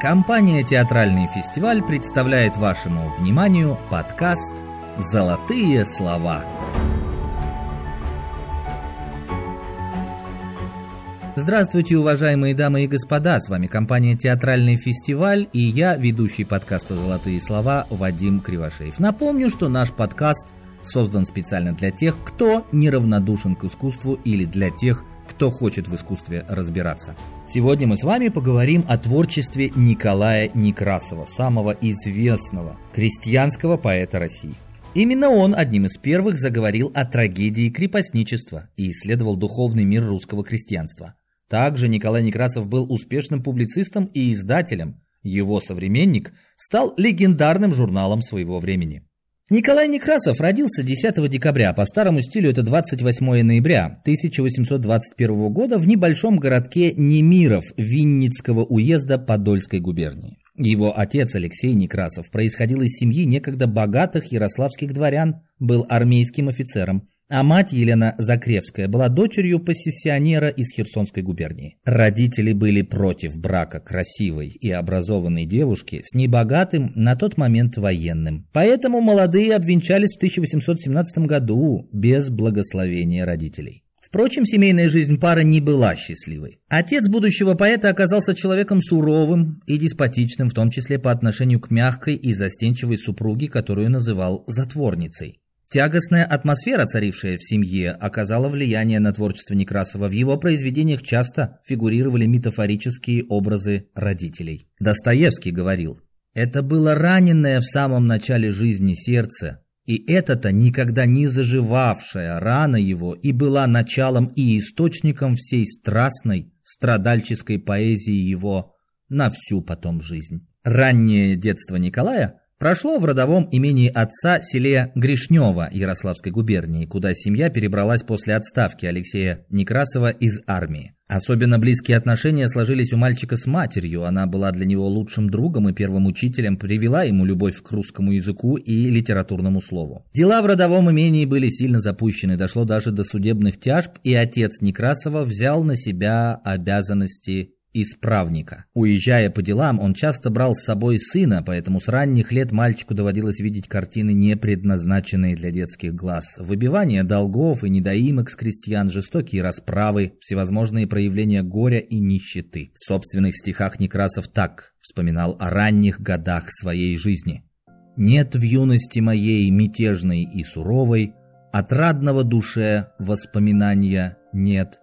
Компания «Театральный фестиваль» представляет вашему вниманию подкаст «Золотые слова». Здравствуйте, уважаемые дамы и господа, с вами компания «Театральный фестиваль» и я, ведущий подкаста «Золотые слова» Вадим Кривошеев. Напомню, что наш подкаст создан специально для тех, кто неравнодушен к искусству или для тех, кто хочет в искусстве разбираться. Сегодня мы с вами поговорим о творчестве Николая Некрасова, самого известного крестьянского поэта России. Именно он одним из первых заговорил о трагедии крепостничества и исследовал духовный мир русского крестьянства. Также Николай Некрасов был успешным публицистом и издателем. Его современник стал легендарным журналом своего времени. Николай Некрасов родился 10 декабря, по старому стилю это 28 ноября 1821 года в небольшом городке Немиров Винницкого уезда Подольской губернии. Его отец Алексей Некрасов происходил из семьи некогда богатых ярославских дворян, был армейским офицером, а мать Елена Закревская была дочерью пассионера из Херсонской губернии. Родители были против брака красивой и образованной девушки с небогатым на тот момент военным. Поэтому молодые обвенчались в 1817 году без благословения родителей. Впрочем, семейная жизнь пары не была счастливой. Отец будущего поэта оказался человеком суровым и деспотичным, в том числе по отношению к мягкой и застенчивой супруге, которую называл затворницей. Тягостная атмосфера, царившая в семье, оказала влияние на творчество Некрасова. В его произведениях часто фигурировали метафорические образы родителей. Достоевский говорил, «Это было раненное в самом начале жизни сердце, и это-то никогда не заживавшая рана его и была началом и источником всей страстной, страдальческой поэзии его на всю потом жизнь». Раннее детство Николая Прошло в родовом имении отца селе Гришнево Ярославской губернии, куда семья перебралась после отставки Алексея Некрасова из армии. Особенно близкие отношения сложились у мальчика с матерью, она была для него лучшим другом и первым учителем, привела ему любовь к русскому языку и литературному слову. Дела в родовом имении были сильно запущены, дошло даже до судебных тяжб, и отец Некрасова взял на себя обязанности исправника. Уезжая по делам, он часто брал с собой сына, поэтому с ранних лет мальчику доводилось видеть картины, не предназначенные для детских глаз. Выбивание долгов и недоимок с крестьян, жестокие расправы, всевозможные проявления горя и нищеты. В собственных стихах Некрасов так вспоминал о ранних годах своей жизни. «Нет в юности моей мятежной и суровой, отрадного душе воспоминания нет»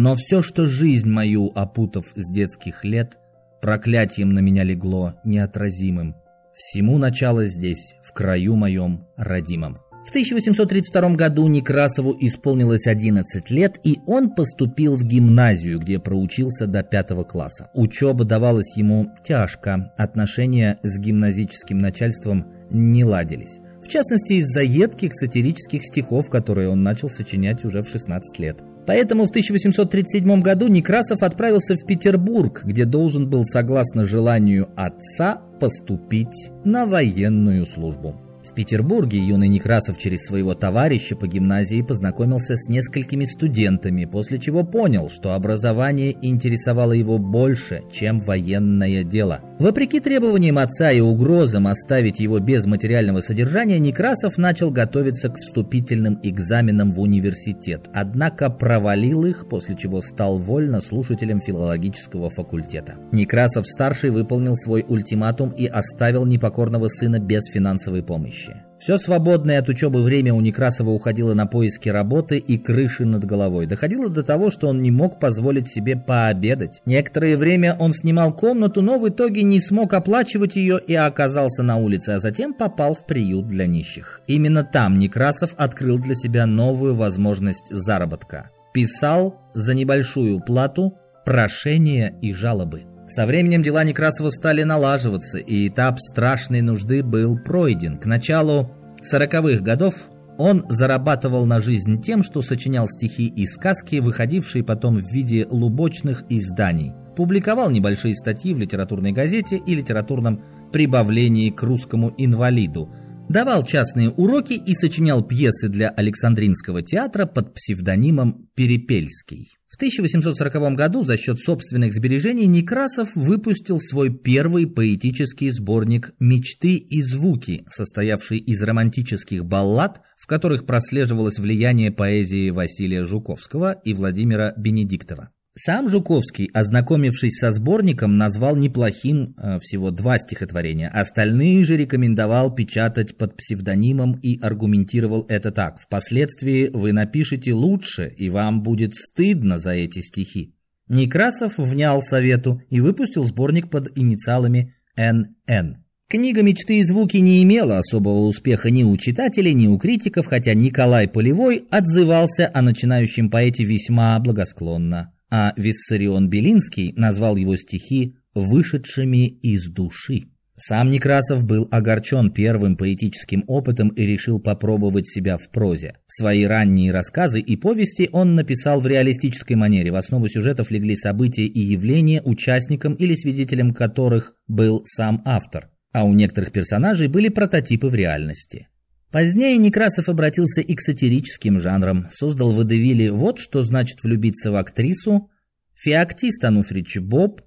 Но все, что жизнь мою опутав с детских лет, проклятием на меня легло неотразимым. Всему начало здесь, в краю моем родимом. В 1832 году Некрасову исполнилось 11 лет, и он поступил в гимназию, где проучился до пятого класса. Учеба давалась ему тяжко, отношения с гимназическим начальством не ладились. В частности, из-за едких сатирических стихов, которые он начал сочинять уже в 16 лет. Поэтому в 1837 году Некрасов отправился в Петербург, где должен был, согласно желанию отца, поступить на военную службу. Петербурге юный Некрасов через своего товарища по гимназии познакомился с несколькими студентами, после чего понял, что образование интересовало его больше, чем военное дело. Вопреки требованиям отца и угрозам оставить его без материального содержания, Некрасов начал готовиться к вступительным экзаменам в университет, однако провалил их, после чего стал вольно слушателем филологического факультета. Некрасов-старший выполнил свой ультиматум и оставил непокорного сына без финансовой помощи. Все свободное от учебы время у Некрасова уходило на поиски работы и крыши над головой. Доходило до того, что он не мог позволить себе пообедать. Некоторое время он снимал комнату, но в итоге не смог оплачивать ее и оказался на улице, а затем попал в приют для нищих. Именно там Некрасов открыл для себя новую возможность заработка. Писал за небольшую плату прошения и жалобы. Со временем дела Некрасова стали налаживаться, и этап страшной нужды был пройден. К началу сороковых годов он зарабатывал на жизнь тем, что сочинял стихи и сказки, выходившие потом в виде лубочных изданий. Публиковал небольшие статьи в литературной газете и литературном прибавлении к русскому инвалиду. давал частные уроки и сочинял пьесы для Александринского театра под псевдонимом Перепельский. В 1840 году за счет собственных сбережений Некрасов выпустил свой первый поэтический сборник «Мечты и звуки», состоявший из романтических баллад, в которых прослеживалось влияние поэзии Василия Жуковского и Владимира Бенедиктова. Сам Жуковский, ознакомившись со сборником, назвал неплохим э, всего два стихотворения. Остальные же рекомендовал печатать под псевдонимом и аргументировал это так. Впоследствии вы напишете лучше, и вам будет стыдно за эти стихи. Некрасов внял совету и выпустил сборник под инициалами «НН». Книга «Мечты и звуки» не имела особого успеха ни у читателей, ни у критиков, хотя Николай Полевой отзывался о начинающем поэте весьма благосклонно а Виссарион Белинский назвал его стихи «вышедшими из души». Сам Некрасов был огорчен первым поэтическим опытом и решил попробовать себя в прозе. Свои ранние рассказы и повести он написал в реалистической манере. В основу сюжетов легли события и явления, участником или свидетелем которых был сам автор. А у некоторых персонажей были прототипы в реальности. Позднее Некрасов обратился и к сатирическим жанрам, создал в Эдевиле «Вот что значит влюбиться в актрису», «Феоктист Ануфрич Боб»,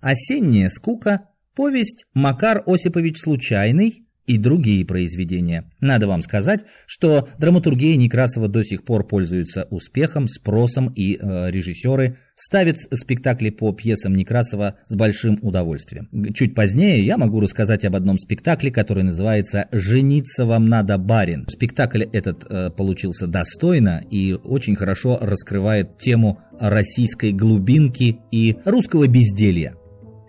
«Осенняя скука», повесть «Макар Осипович Случайный», и другие произведения. Надо вам сказать, что драматургия Некрасова до сих пор пользуется успехом, спросом, и э, режиссеры ставят спектакли по пьесам Некрасова с большим удовольствием. Чуть позднее я могу рассказать об одном спектакле, который называется «Жениться вам надо, барин». Спектакль этот э, получился достойно и очень хорошо раскрывает тему российской глубинки и русского безделья.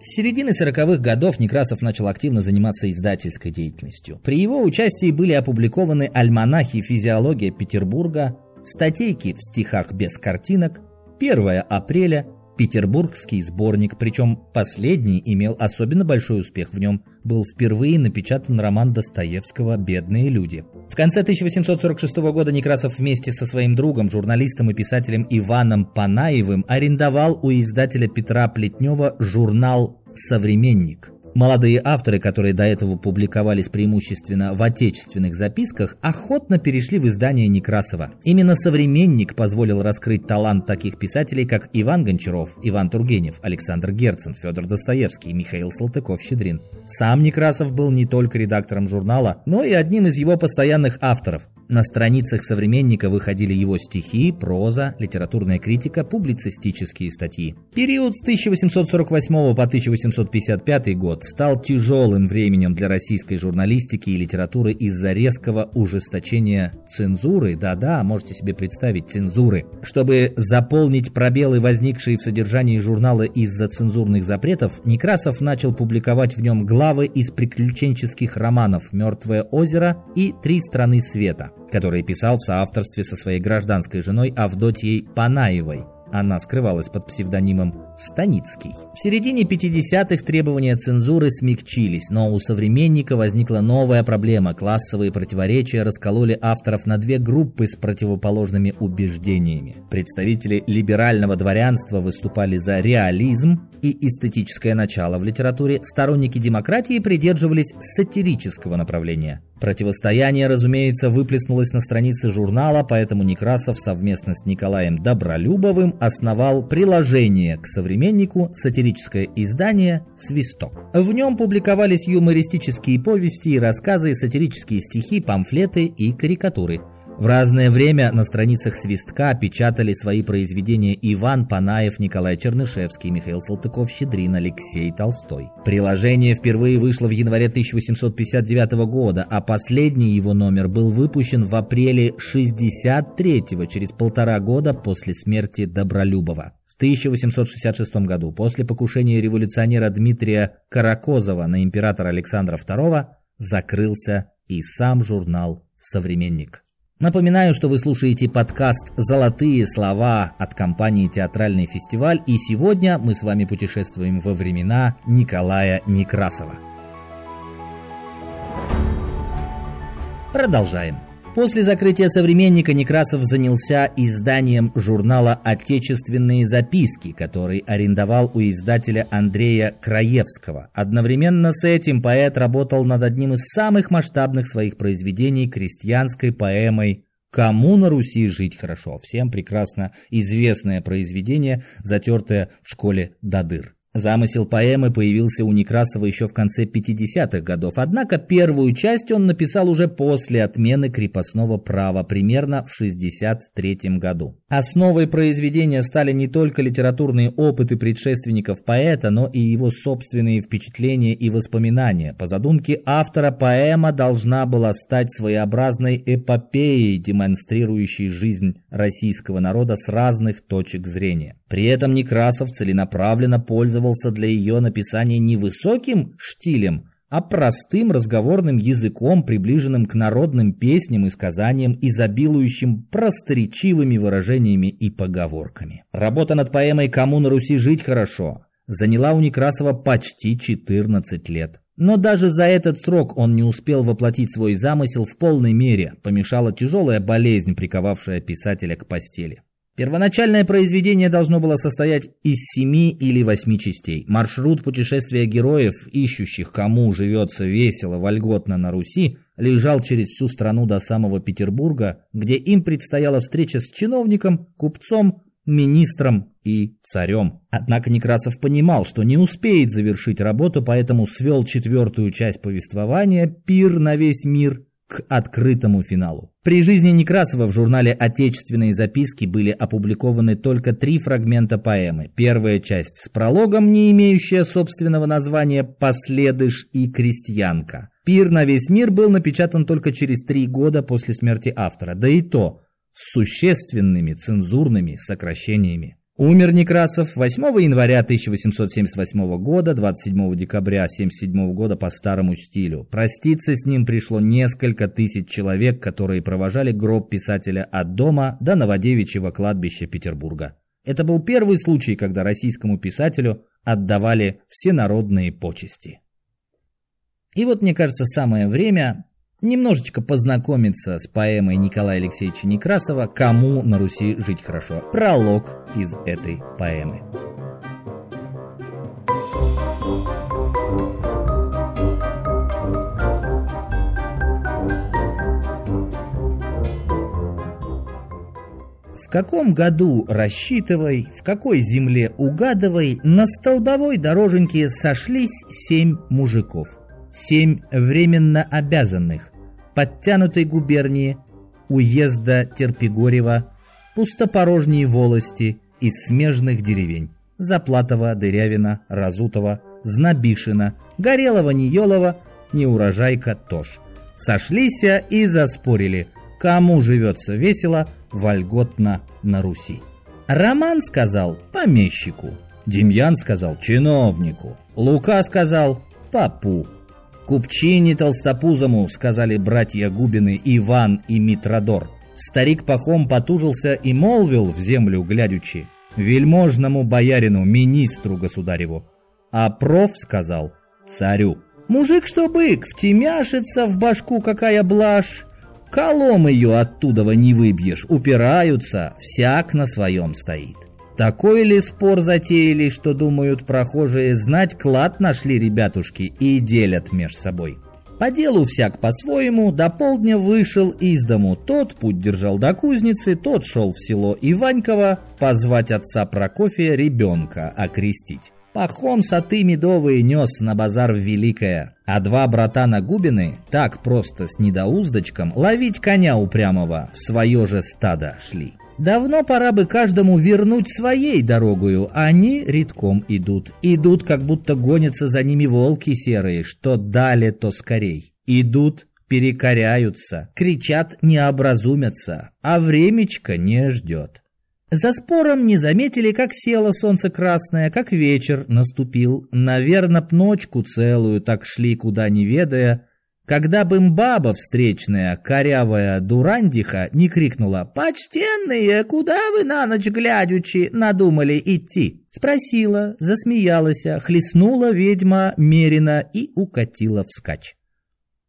С середины 40-х годов Некрасов начал активно заниматься издательской деятельностью. При его участии были опубликованы альманахи «Физиология Петербурга», статейки в стихах без картинок, 1 апреля, петербургский сборник, причем последний имел особенно большой успех. В нем был впервые напечатан роман Достоевского «Бедные люди». В конце 1846 года Некрасов вместе со своим другом, журналистом и писателем Иваном Панаевым арендовал у издателя Петра Плетнева журнал «Современник». Молодые авторы, которые до этого публиковались преимущественно в отечественных записках, охотно перешли в издание Некрасова. Именно «Современник» позволил раскрыть талант таких писателей, как Иван Гончаров, Иван Тургенев, Александр Герцен, Федор Достоевский, Михаил Салтыков-Щедрин. Сам Некрасов был не только редактором журнала, но и одним из его постоянных авторов. На страницах «Современника» выходили его стихи, проза, литературная критика, публицистические статьи. Период с 1848 по 1855 год стал тяжелым временем для российской журналистики и литературы из-за резкого ужесточения цензуры, да-да, можете себе представить, цензуры. Чтобы заполнить пробелы, возникшие в содержании журнала из-за цензурных запретов, Некрасов начал публиковать в нем главы из приключенческих романов «Мертвое озеро» и «Три страны света» который писал в соавторстве со своей гражданской женой Авдотьей Панаевой. Она скрывалась под псевдонимом Станицкий. В середине 50-х требования цензуры смягчились, но у современника возникла новая проблема. Классовые противоречия раскололи авторов на две группы с противоположными убеждениями. Представители либерального дворянства выступали за реализм и эстетическое начало в литературе, сторонники демократии придерживались сатирического направления. Противостояние, разумеется, выплеснулось на странице журнала, поэтому Некрасов совместно с Николаем Добролюбовым основал приложение к современнику сатирическое издание «Свисток». В нем публиковались юмористические повести и рассказы, сатирические стихи, памфлеты и карикатуры. В разное время на страницах «Свистка» печатали свои произведения Иван Панаев, Николай Чернышевский, Михаил Салтыков-Щедрин, Алексей Толстой. Приложение впервые вышло в январе 1859 года, а последний его номер был выпущен в апреле 63-го, через полтора года после смерти Добролюбова. 1866 году, после покушения революционера Дмитрия Каракозова на императора Александра II, закрылся и сам журнал «Современник». Напоминаю, что вы слушаете подкаст «Золотые слова» от компании «Театральный фестиваль», и сегодня мы с вами путешествуем во времена Николая Некрасова. Продолжаем. После закрытия «Современника» Некрасов занялся изданием журнала «Отечественные записки», который арендовал у издателя Андрея Краевского. Одновременно с этим поэт работал над одним из самых масштабных своих произведений – крестьянской поэмой «Кому на Руси жить хорошо?» Всем прекрасно известное произведение, затертое в школе Дадыр. Замысел поэмы появился у Некрасова еще в конце 50-х годов, однако первую часть он написал уже после отмены крепостного права, примерно в 63 году. Основой произведения стали не только литературные опыты предшественников поэта, но и его собственные впечатления и воспоминания. По задумке автора поэма должна была стать своеобразной эпопеей, демонстрирующей жизнь российского народа с разных точек зрения. При этом Некрасов целенаправленно пользовался для ее написания не высоким штилем, а простым разговорным языком, приближенным к народным песням и сказаниям, изобилующим просторечивыми выражениями и поговорками. Работа над поэмой «Кому на Руси жить хорошо» заняла у Некрасова почти 14 лет. Но даже за этот срок он не успел воплотить свой замысел в полной мере, помешала тяжелая болезнь, приковавшая писателя к постели. Первоначальное произведение должно было состоять из семи или восьми частей. Маршрут путешествия героев, ищущих кому живется весело, вольготно на Руси, лежал через всю страну до самого Петербурга, где им предстояла встреча с чиновником, купцом, министром и царем. Однако Некрасов понимал, что не успеет завершить работу, поэтому свел четвертую часть повествования «Пир на весь мир» к открытому финалу. При жизни Некрасова в журнале «Отечественные записки» были опубликованы только три фрагмента поэмы. Первая часть с прологом, не имеющая собственного названия «Последыш и крестьянка». «Пир на весь мир» был напечатан только через три года после смерти автора, да и то с существенными цензурными сокращениями. Умер Некрасов 8 января 1878 года, 27 декабря 1977 года по старому стилю. Проститься с ним пришло несколько тысяч человек, которые провожали гроб писателя от дома до Новодевичьего кладбища Петербурга. Это был первый случай, когда российскому писателю отдавали всенародные почести. И вот, мне кажется, самое время немножечко познакомиться с поэмой Николая Алексеевича Некрасова «Кому на Руси жить хорошо». Пролог из этой поэмы. В каком году рассчитывай, в какой земле угадывай, на столбовой дороженьке сошлись семь мужиков семь временно обязанных подтянутой губернии, уезда Терпигорева, пустопорожней волости из смежных деревень Заплатова, Дырявина, Разутова, Знобишина, Горелого, Ниелова, Неурожайка Тош. Сошлися и заспорили, кому живется весело, вольготно на Руси. Роман сказал помещику, Демьян сказал чиновнику, Лука сказал папу. «Купчине толстопузому», — сказали братья Губины Иван и Митродор. Старик Пахом потужился и молвил в землю глядячи, «Вельможному боярину, министру государеву». А проф сказал «Царю». «Мужик, что бык, втемяшится в башку какая блажь, колом ее оттуда не выбьешь, упираются, всяк на своем стоит». Такой ли спор затеяли, что думают прохожие знать, клад нашли ребятушки и делят меж собой. По делу всяк по-своему, до полдня вышел из дому. Тот путь держал до кузницы, тот шел в село Иваньково позвать отца Прокофия ребенка окрестить. Пахом саты медовые нес на базар в Великое, а два брата на Губины так просто с недоуздочком ловить коня упрямого в свое же стадо шли. Давно пора бы каждому вернуть своей дорогою, они редком идут. Идут, как будто гонятся за ними волки серые, что дали, то скорей. Идут, перекоряются, кричат, не образумятся, а времечко не ждет. За спором не заметили, как село солнце красное, как вечер наступил. Наверно, ночку целую так шли, куда не ведая, когда бы баба встречная, корявая дурандиха, не крикнула «Почтенные, куда вы на ночь глядячи надумали идти?» Спросила, засмеялась, хлестнула ведьма мерина и укатила вскачь.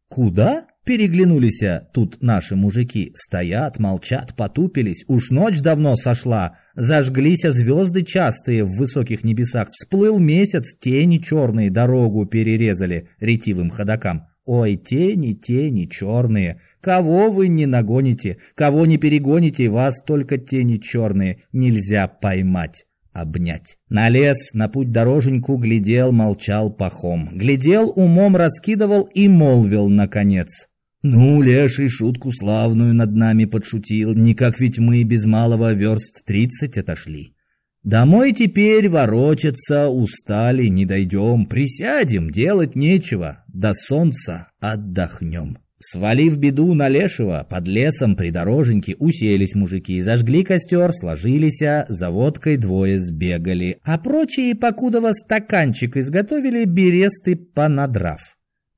«Куда?» Переглянулись тут наши мужики. Стоят, молчат, потупились. Уж ночь давно сошла. Зажглись звезды частые в высоких небесах. Всплыл месяц, тени черные дорогу перерезали ретивым ходокам. Ой, тени, тени черные, кого вы не нагоните, кого не перегоните, вас только тени черные нельзя поймать обнять. На лес, на путь дороженьку глядел, молчал пахом. Глядел, умом раскидывал и молвил, наконец. «Ну, леший шутку славную над нами подшутил, никак ведь мы без малого верст тридцать отошли. Домой теперь ворочаться, устали, не дойдем, присядем, делать нечего, до солнца отдохнем». Свалив беду на лешего, под лесом при дороженьке уселись мужики, зажгли костер, сложились, а за водкой двое сбегали, а прочие, покудова стаканчик изготовили, бересты понадрав.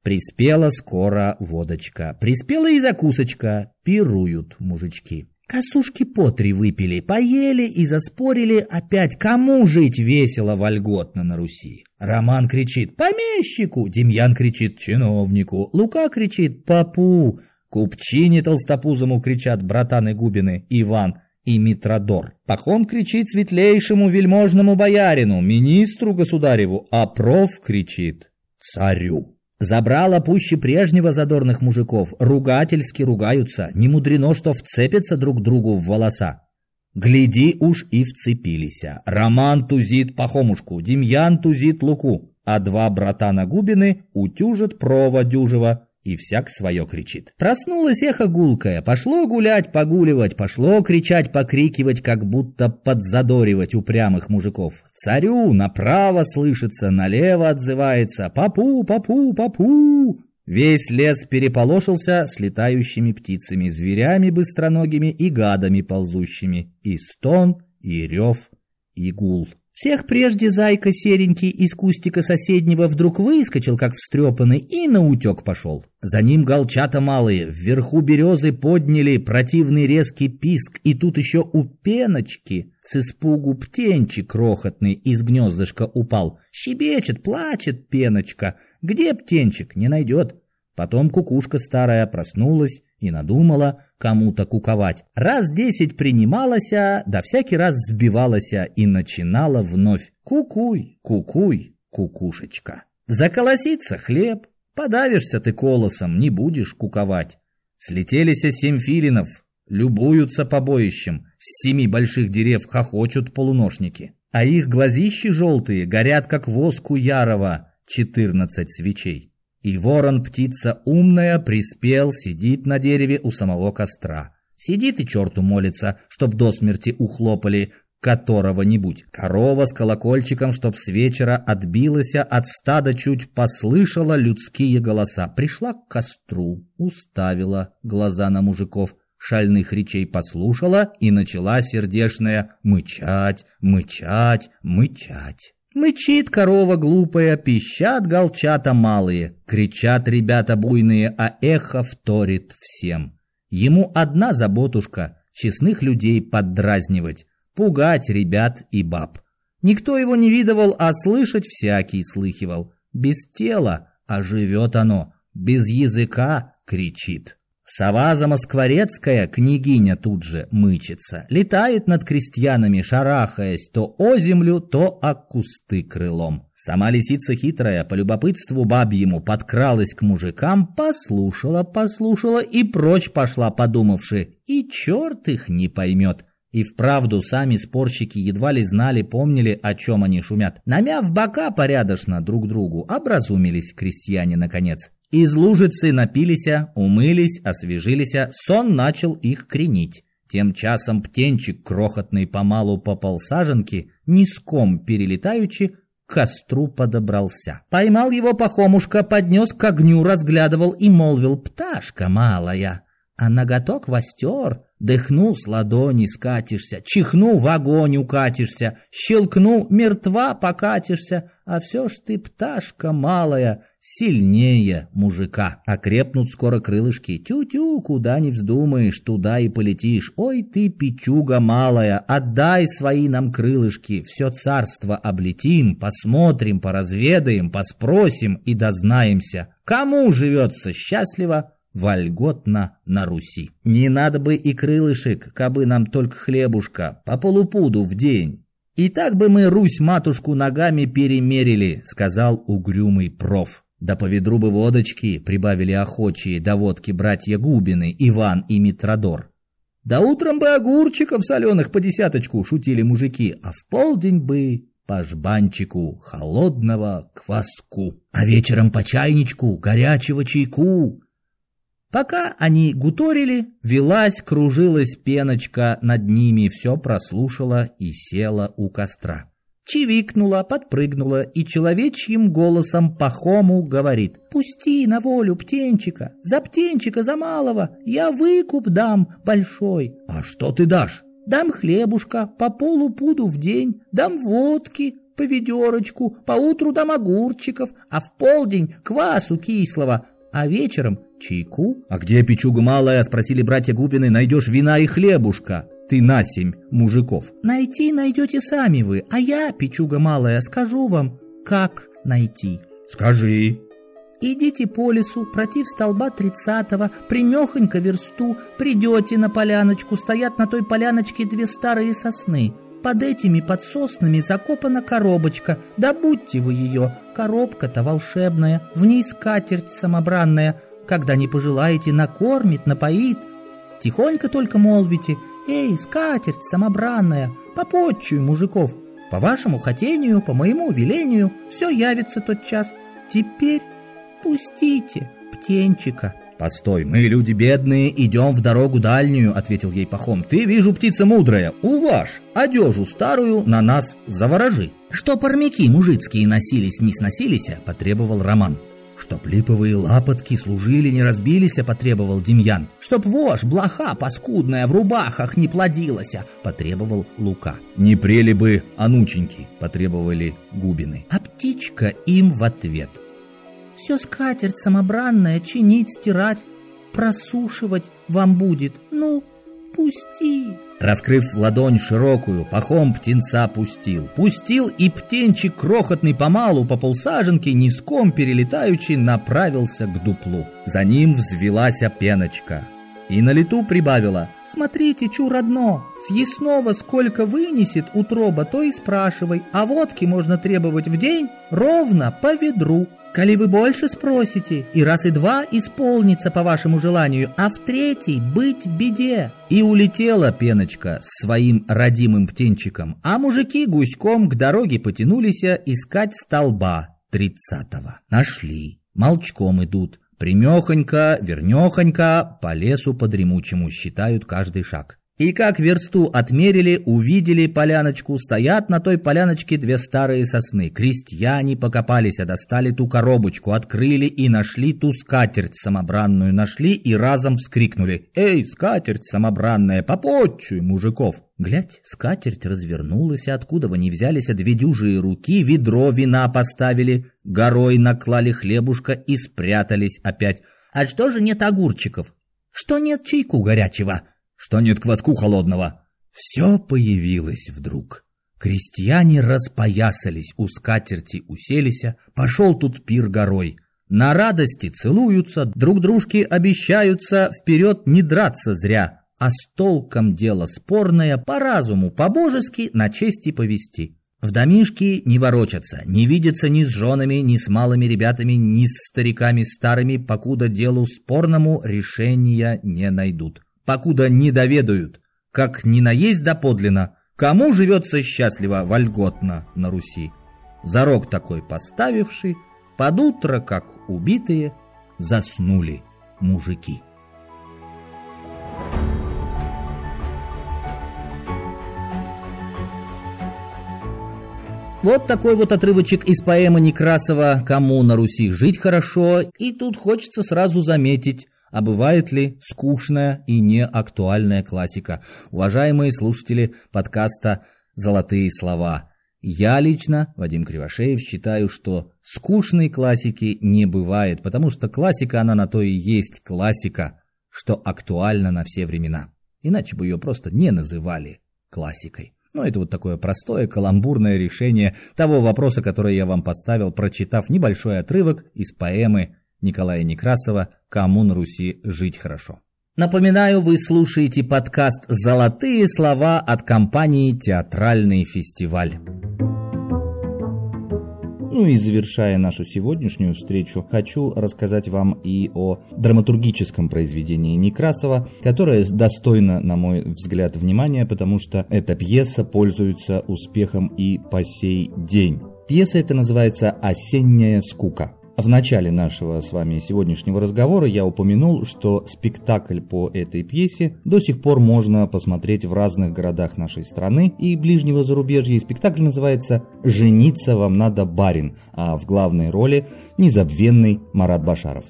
Приспела скоро водочка, приспела и закусочка, пируют мужички. Косушки по три выпили, поели и заспорили опять, кому жить весело вольготно на Руси. Роман кричит «Помещику!», Демьян кричит «Чиновнику!», Лука кричит «Попу!», Купчине толстопузому кричат братаны Губины, Иван и Митродор. Пахон кричит светлейшему вельможному боярину, министру государеву, а проф кричит царю. Забрала пуще прежнего задорных мужиков, ругательски ругаются, не мудрено, что вцепятся друг другу в волоса. Гляди уж и вцепились. Роман тузит Пахомушку, Демьян тузит Луку, а два брата Нагубины утюжат Прова Дюжева, и всяк свое кричит. Проснулась эхо гулкое, пошло гулять, погуливать, пошло кричать, покрикивать, как будто подзадоривать упрямых мужиков. Царю направо слышится, налево отзывается «Папу, папу, папу!» Весь лес переполошился с летающими птицами, зверями быстроногими и гадами ползущими, и стон, и рев, и гул. Всех прежде зайка серенький из кустика соседнего вдруг выскочил, как встрепанный, и наутек пошел. За ним голчата малые, вверху березы подняли противный резкий писк, и тут еще у пеночки с испугу птенчик крохотный из гнездышка упал. Щебечет, плачет пеночка. Где птенчик? Не найдет. Потом кукушка старая проснулась и надумала кому-то куковать. Раз десять принималася, да всякий раз сбивалася и начинала вновь. Кукуй, кукуй, кукушечка. Заколосится хлеб, подавишься ты колосом, не будешь куковать. Слетелися семь филинов, любуются побоищем, с семи больших дерев хохочут полуношники, а их глазищи желтые горят, как воску ярова, четырнадцать свечей. И ворон-птица умная приспел, сидит на дереве у самого костра. Сидит и черту молится, чтоб до смерти ухлопали которого-нибудь. Корова с колокольчиком, чтоб с вечера отбилась от стада, чуть послышала людские голоса. Пришла к костру, уставила глаза на мужиков, шальных речей послушала и начала сердешная мычать, мычать, мычать. Мычит корова глупая, пищат голчата малые, кричат ребята буйные, а эхо вторит всем. Ему одна заботушка — честных людей поддразнивать, пугать ребят и баб. Никто его не видывал, а слышать всякий слыхивал. Без тела, а живет оно, без языка кричит. Сова замоскворецкая, княгиня тут же мычится, летает над крестьянами, шарахаясь то о землю, то о кусты крылом. Сама лисица хитрая, по любопытству бабьему, подкралась к мужикам, послушала, послушала и прочь пошла, подумавши, и черт их не поймет. И вправду сами спорщики едва ли знали, помнили, о чем они шумят. Намяв бока порядочно друг другу, образумились крестьяне наконец. Из лужицы напилися, умылись, освежилися, сон начал их кренить. Тем часом птенчик крохотный помалу попал саженки, низком перелетаючи, к костру подобрался. Поймал его пахомушка, поднес к огню, разглядывал и молвил «Пташка малая, а ноготок востер, Дыхну с ладони скатишься, чихну в огонь укатишься, щелкну мертва покатишься, а все ж ты пташка малая, сильнее мужика. Окрепнут скоро крылышки, тю-тю, куда не вздумаешь, туда и полетишь. Ой ты, печуга малая, отдай свои нам крылышки, все царство облетим, посмотрим, поразведаем, поспросим и дознаемся, кому живется счастливо, вольготно на Руси. Не надо бы и крылышек, кабы нам только хлебушка, по полупуду в день. И так бы мы Русь-матушку ногами перемерили, сказал угрюмый проф. Да по ведру бы водочки, прибавили охочие до водки братья Губины, Иван и Митродор. Да утром бы огурчиков соленых по десяточку, шутили мужики, а в полдень бы по жбанчику холодного кваску, а вечером по чайничку горячего чайку. Пока они гуторили, велась, кружилась пеночка над ними, все прослушала и села у костра. Чивикнула, подпрыгнула и человечьим голосом пахому говорит «Пусти на волю птенчика, за птенчика, за малого, я выкуп дам большой». «А что ты дашь?» «Дам хлебушка, по полу пуду в день, дам водки, по ведерочку, поутру дам огурчиков, а в полдень квасу кислого, а вечером чайку. А где печуга малая, спросили братья Гупины, найдешь вина и хлебушка? Ты на семь мужиков. Найти найдете сами вы, а я, печуга малая, скажу вам, как найти. Скажи. Идите по лесу, против столба тридцатого, примехонько версту, придете на поляночку, стоят на той поляночке две старые сосны. Под этими подсоснами закопана коробочка. Добудьте вы ее. Коробка-то волшебная, в ней скатерть самобранная. Когда не пожелаете, накормит, напоит. Тихонько только молвите «Эй, скатерть самобранная, попотчуй мужиков». По вашему хотению, по моему велению, все явится тот час. Теперь пустите птенчика». «Постой, мы люди бедные, идем в дорогу дальнюю», — ответил ей Пахом. «Ты, вижу, птица мудрая, уваж, одежу старую на нас заворожи». «Что пармяки мужицкие носились, не сносились», — потребовал Роман. «Чтоб липовые лапотки служили, не разбились», — потребовал Демьян. «Чтоб вошь, блоха паскудная, в рубахах не плодилась», — потребовал Лука. «Не прели бы, анученьки», — потребовали Губины. А птичка им в ответ. Все скатерть самобранная чинить, стирать, просушивать вам будет. Ну, пусти. Раскрыв ладонь широкую, пахом птенца пустил. Пустил, и птенчик крохотный помалу по полсаженке, низком перелетаючи, направился к дуплу. За ним взвелась пеночка. И на лету прибавила «Смотрите, чур одно, съестного сколько вынесет утроба, то и спрашивай, а водки можно требовать в день ровно по ведру». Коли вы больше спросите, и раз и два исполнится по вашему желанию, а в третий быть беде. И улетела пеночка с своим родимым птенчиком, а мужики гуськом к дороге потянулись искать столба тридцатого. Нашли, молчком идут, примехонько, вернехонько, по лесу по дремучему считают каждый шаг. И как версту отмерили, увидели поляночку, стоят на той поляночке две старые сосны. Крестьяне покопались, а достали ту коробочку, открыли и нашли ту скатерть самобранную, нашли и разом вскрикнули. «Эй, скатерть самобранная, попотчуй мужиков!» Глядь, скатерть развернулась, откуда бы ни взялись две дюжие руки, ведро вина поставили, горой наклали хлебушка и спрятались опять. «А что же нет огурчиков? Что нет чайку горячего?» Что нет кваску холодного. Все появилось вдруг. Крестьяне распоясались, у скатерти уселися, пошел тут пир горой. На радости целуются, друг дружке обещаются вперед не драться зря, а с толком дело спорное, по разуму, по-божески, на чести повести. В домишке не ворочатся, не видятся ни с женами, ни с малыми ребятами, ни с стариками старыми, покуда делу спорному решения не найдут покуда не доведают, как не наесть доподлинно, кому живется счастливо, вольготно на Руси. Зарок такой поставивший, под утро, как убитые, заснули мужики. Вот такой вот отрывочек из поэмы Некрасова «Кому на Руси жить хорошо» и тут хочется сразу заметить, а бывает ли скучная и неактуальная классика? Уважаемые слушатели подкаста «Золотые слова», я лично, Вадим Кривошеев, считаю, что скучной классики не бывает, потому что классика, она на то и есть классика, что актуальна на все времена. Иначе бы ее просто не называли классикой. Но это вот такое простое каламбурное решение того вопроса, который я вам поставил, прочитав небольшой отрывок из поэмы Николая Некрасова «Кому на Руси жить хорошо». Напоминаю, вы слушаете подкаст «Золотые слова» от компании «Театральный фестиваль». Ну и завершая нашу сегодняшнюю встречу, хочу рассказать вам и о драматургическом произведении Некрасова, которое достойно, на мой взгляд, внимания, потому что эта пьеса пользуется успехом и по сей день. Пьеса эта называется «Осенняя скука». В начале нашего с вами сегодняшнего разговора я упомянул, что спектакль по этой пьесе до сих пор можно посмотреть в разных городах нашей страны и ближнего зарубежья. Спектакль называется «Жениться вам надо, барин», а в главной роли незабвенный Марат Башаров.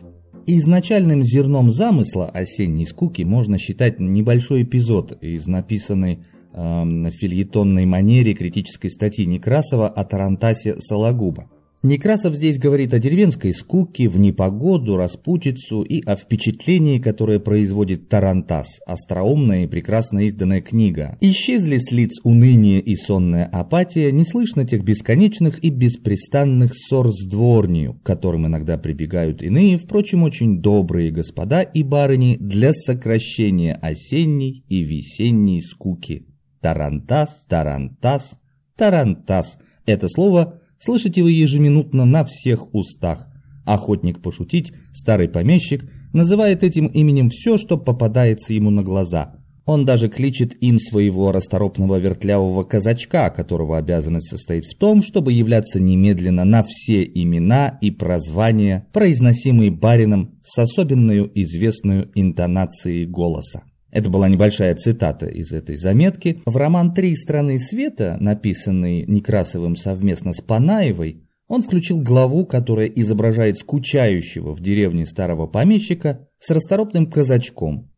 Изначальным зерном замысла «Осенней скуки» можно считать небольшой эпизод из написанной э, в фильетонной манере критической статьи Некрасова о Тарантасе Сологуба. Некрасов здесь говорит о деревенской скуке, в непогоду, распутицу и о впечатлении, которое производит Тарантас, остроумная и прекрасно изданная книга. Исчезли с лиц уныние и сонная апатия, не слышно тех бесконечных и беспрестанных ссор с дворнью, к которым иногда прибегают иные, впрочем, очень добрые господа и барыни для сокращения осенней и весенней скуки. Тарантас, Тарантас, Тарантас. Это слово – Слышите вы ежеминутно на всех устах. Охотник пошутить, старый помещик, называет этим именем все, что попадается ему на глаза. Он даже кличет им своего расторопного вертлявого казачка, которого обязанность состоит в том, чтобы являться немедленно на все имена и прозвания, произносимые барином с особенной известной интонацией голоса. Это была небольшая цитата из этой заметки. В роман «Три страны света», написанный Некрасовым совместно с Панаевой, он включил главу, которая изображает скучающего в деревне старого помещика с расторопным казачком.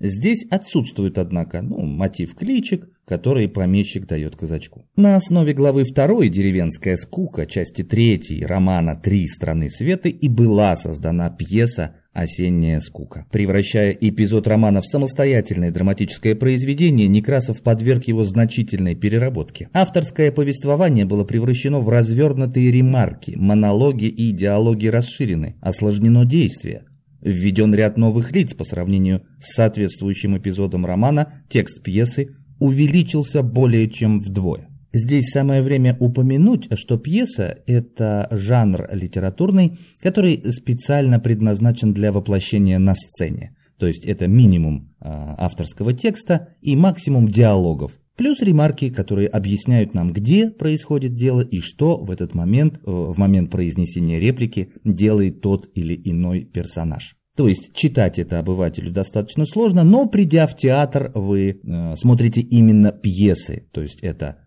Здесь отсутствует, однако, ну, мотив кличек, который помещик дает казачку. На основе главы 2 «Деревенская скука» части 3 романа «Три страны света» и была создана пьеса «Осенняя скука». Превращая эпизод романа в самостоятельное драматическое произведение, Некрасов подверг его значительной переработке. Авторское повествование было превращено в развернутые ремарки, монологи и диалоги расширены, осложнено действие. Введен ряд новых лиц по сравнению с соответствующим эпизодом романа, текст пьесы увеличился более чем вдвое. Здесь самое время упомянуть, что пьеса – это жанр литературный, который специально предназначен для воплощения на сцене. То есть это минимум а, авторского текста и максимум диалогов. Плюс ремарки, которые объясняют нам, где происходит дело и что в этот момент, э, в момент произнесения реплики, делает тот или иной персонаж. То есть читать это обывателю достаточно сложно, но придя в театр, вы э, смотрите именно пьесы. То есть это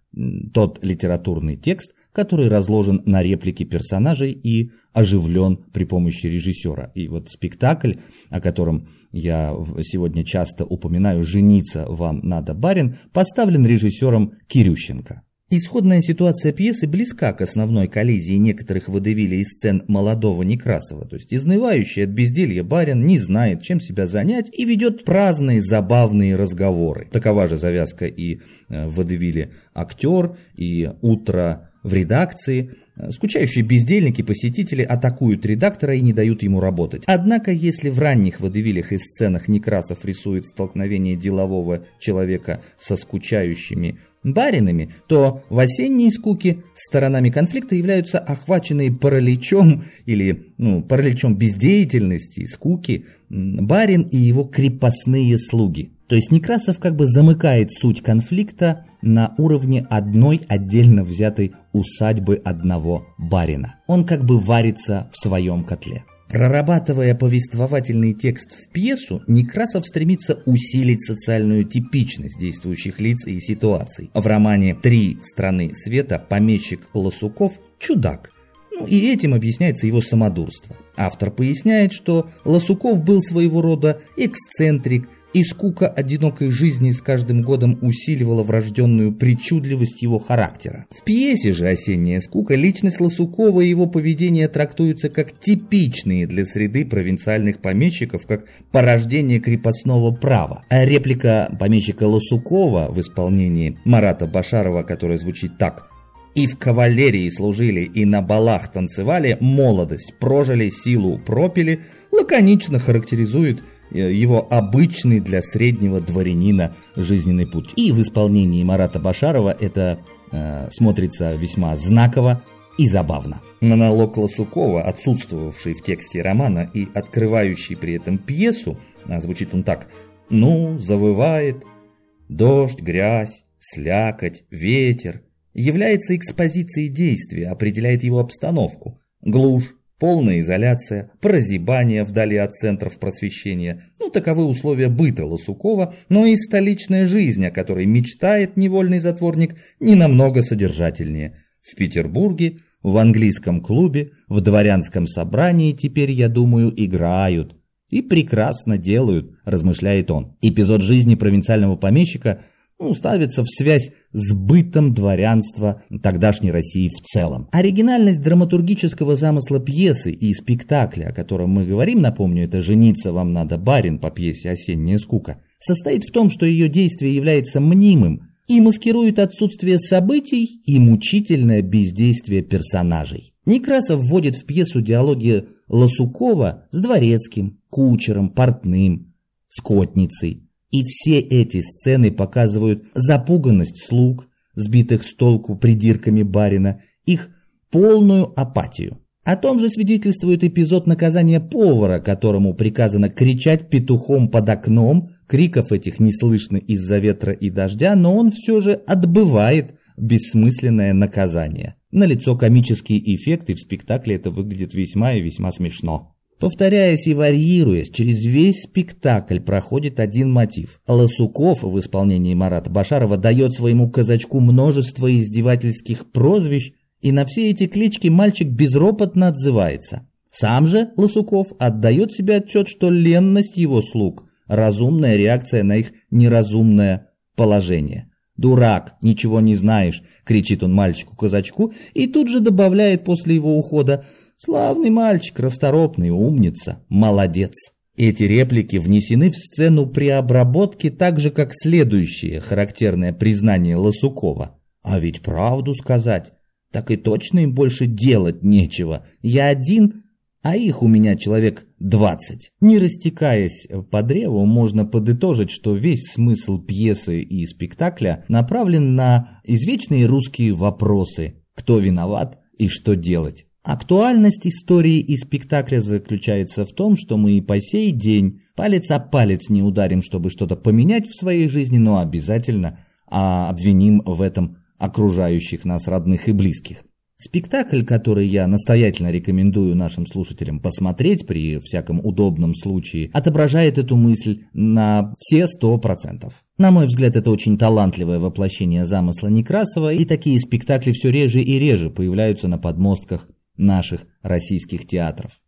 тот литературный текст, который разложен на реплики персонажей и оживлен при помощи режиссера. И вот спектакль, о котором я сегодня часто упоминаю «Жениться вам надо, барин», поставлен режиссером Кирющенко. Исходная ситуация пьесы близка к основной коллизии некоторых водевилей и сцен молодого Некрасова, то есть изнывающий от безделья барин не знает, чем себя занять и ведет праздные забавные разговоры. Такова же завязка и э, в водевиле «Актер», и «Утро в редакции», Скучающие бездельники, посетители атакуют редактора и не дают ему работать. Однако, если в ранних водевилях и сценах Некрасов рисует столкновение делового человека со скучающими баринами, то в осенней скуке сторонами конфликта являются охваченные параличом или ну, параличом бездеятельности, скуки, барин и его крепостные слуги. То есть Некрасов как бы замыкает суть конфликта на уровне одной отдельно взятой усадьбы одного барина. Он как бы варится в своем котле. Прорабатывая повествовательный текст в пьесу, Некрасов стремится усилить социальную типичность действующих лиц и ситуаций. В романе «Три страны света» помещик Лосуков – чудак. Ну и этим объясняется его самодурство. Автор поясняет, что Лосуков был своего рода эксцентрик, и скука одинокой жизни с каждым годом усиливала врожденную причудливость его характера. В пьесе же «Осенняя скука» личность Лосукова и его поведение трактуются как типичные для среды провинциальных помещиков, как порождение крепостного права. А реплика помещика Лосукова в исполнении Марата Башарова, которая звучит так И в кавалерии служили, и на балах танцевали, молодость прожили, силу пропили, лаконично характеризует его обычный для среднего дворянина жизненный путь. И в исполнении Марата Башарова это э, смотрится весьма знаково и забавно. Монолог Лосукова, отсутствовавший в тексте романа и открывающий при этом пьесу, а звучит он так «Ну, завывает, дождь, грязь, слякоть, ветер», является экспозицией действия, определяет его обстановку. Глушь, полная изоляция, прозябание вдали от центров просвещения. Ну, таковы условия быта Лосукова, но и столичная жизнь, о которой мечтает невольный затворник, не намного содержательнее. В Петербурге в английском клубе, в дворянском собрании теперь, я думаю, играют. И прекрасно делают, размышляет он. Эпизод жизни провинциального помещика ну, ставится в связь с бытом дворянства тогдашней России в целом. Оригинальность драматургического замысла пьесы и спектакля, о котором мы говорим, напомню, это «Жениться вам надо, барин» по пьесе «Осенняя скука», состоит в том, что ее действие является мнимым, и маскирует отсутствие событий и мучительное бездействие персонажей. Некрасов вводит в пьесу диалоги Лосукова с дворецким, кучером, портным, скотницей. И все эти сцены показывают запуганность слуг, сбитых с толку придирками барина, их полную апатию. О том же свидетельствует эпизод наказания повара, которому приказано кричать петухом под окном, криков этих не слышно из-за ветра и дождя, но он все же отбывает бессмысленное наказание. На лицо комические эффекты в спектакле это выглядит весьма и весьма смешно. Повторяясь и варьируясь, через весь спектакль проходит один мотив. Лосуков в исполнении Марата Башарова дает своему казачку множество издевательских прозвищ, и на все эти клички мальчик безропотно отзывается. Сам же Лосуков отдает себе отчет, что ленность его слуг – разумная реакция на их неразумное положение. «Дурак, ничего не знаешь!» – кричит он мальчику-казачку и тут же добавляет после его ухода «Славный мальчик, расторопный, умница, молодец!» Эти реплики внесены в сцену при обработке так же, как следующее характерное признание Лосукова. А ведь правду сказать, так и точно им больше делать нечего. Я один, а их у меня человек двадцать. Не растекаясь по древу, можно подытожить, что весь смысл пьесы и спектакля направлен на извечные русские вопросы «Кто виноват?» и «Что делать?». Актуальность истории и спектакля заключается в том, что мы и по сей день палец о палец не ударим, чтобы что-то поменять в своей жизни, но обязательно а обвиним в этом окружающих нас родных и близких. Спектакль, который я настоятельно рекомендую нашим слушателям посмотреть при всяком удобном случае, отображает эту мысль на все сто процентов. На мой взгляд, это очень талантливое воплощение замысла Некрасова, и такие спектакли все реже и реже появляются на подмостках наших российских театров.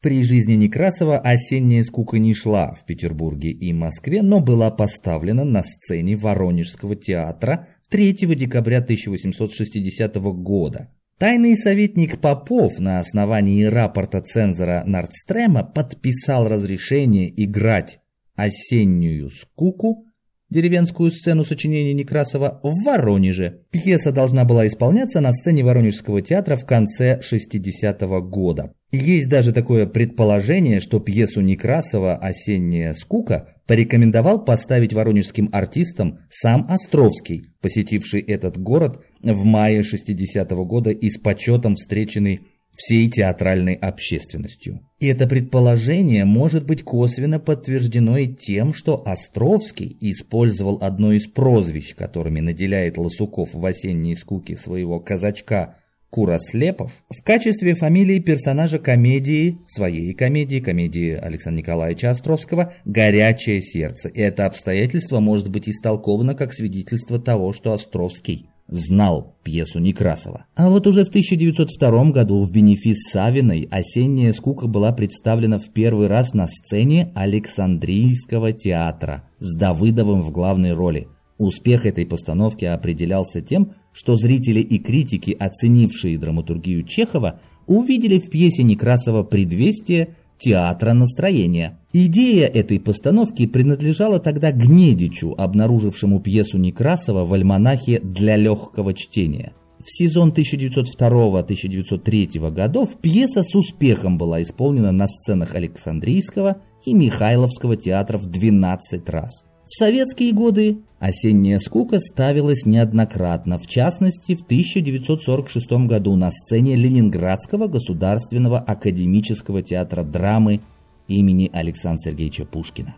При жизни Некрасова осенняя скука не шла в Петербурге и Москве, но была поставлена на сцене Воронежского театра 3 декабря 1860 года. Тайный советник Попов на основании рапорта цензора Нордстрема подписал разрешение играть осеннюю скуку деревенскую сцену сочинения Некрасова в Воронеже. Пьеса должна была исполняться на сцене Воронежского театра в конце 60-го года. Есть даже такое предположение, что пьесу Некрасова «Осенняя скука» порекомендовал поставить воронежским артистам сам Островский, посетивший этот город в мае 60-го года и с почетом встреченный всей театральной общественностью. И это предположение может быть косвенно подтверждено и тем, что Островский использовал одно из прозвищ, которыми наделяет Лосуков в осенней скуке своего казачка Курослепов в качестве фамилии персонажа комедии, своей комедии, комедии Александра Николаевича Островского «Горячее сердце». И это обстоятельство может быть истолковано как свидетельство того, что Островский знал пьесу Некрасова. А вот уже в 1902 году в бенефис Савиной «Осенняя скука» была представлена в первый раз на сцене Александрийского театра с Давыдовым в главной роли. Успех этой постановки определялся тем, что зрители и критики, оценившие драматургию Чехова, увидели в пьесе Некрасова предвестие театра настроения. Идея этой постановки принадлежала тогда Гнедичу, обнаружившему пьесу Некрасова в альманахе «Для легкого чтения». В сезон 1902-1903 годов пьеса с успехом была исполнена на сценах Александрийского и Михайловского театров 12 раз. В советские годы «Осенняя скука» ставилась неоднократно, в частности в 1946 году на сцене Ленинградского государственного академического театра драмы имени Александра Сергеевича Пушкина.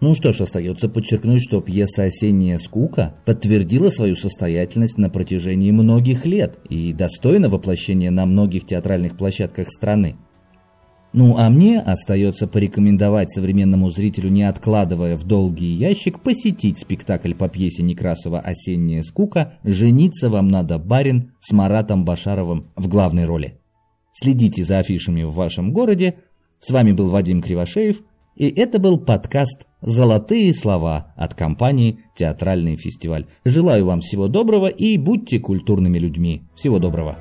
Ну что ж, остается подчеркнуть, что пьеса «Осенняя скука» подтвердила свою состоятельность на протяжении многих лет и достойна воплощения на многих театральных площадках страны. Ну а мне остается порекомендовать современному зрителю, не откладывая в долгий ящик, посетить спектакль по пьесе Некрасова «Осенняя скука» «Жениться вам надо, барин» с Маратом Башаровым в главной роли. Следите за афишами в вашем городе. С вами был Вадим Кривошеев, и это был подкаст «Золотые слова» от компании «Театральный фестиваль». Желаю вам всего доброго и будьте культурными людьми. Всего доброго.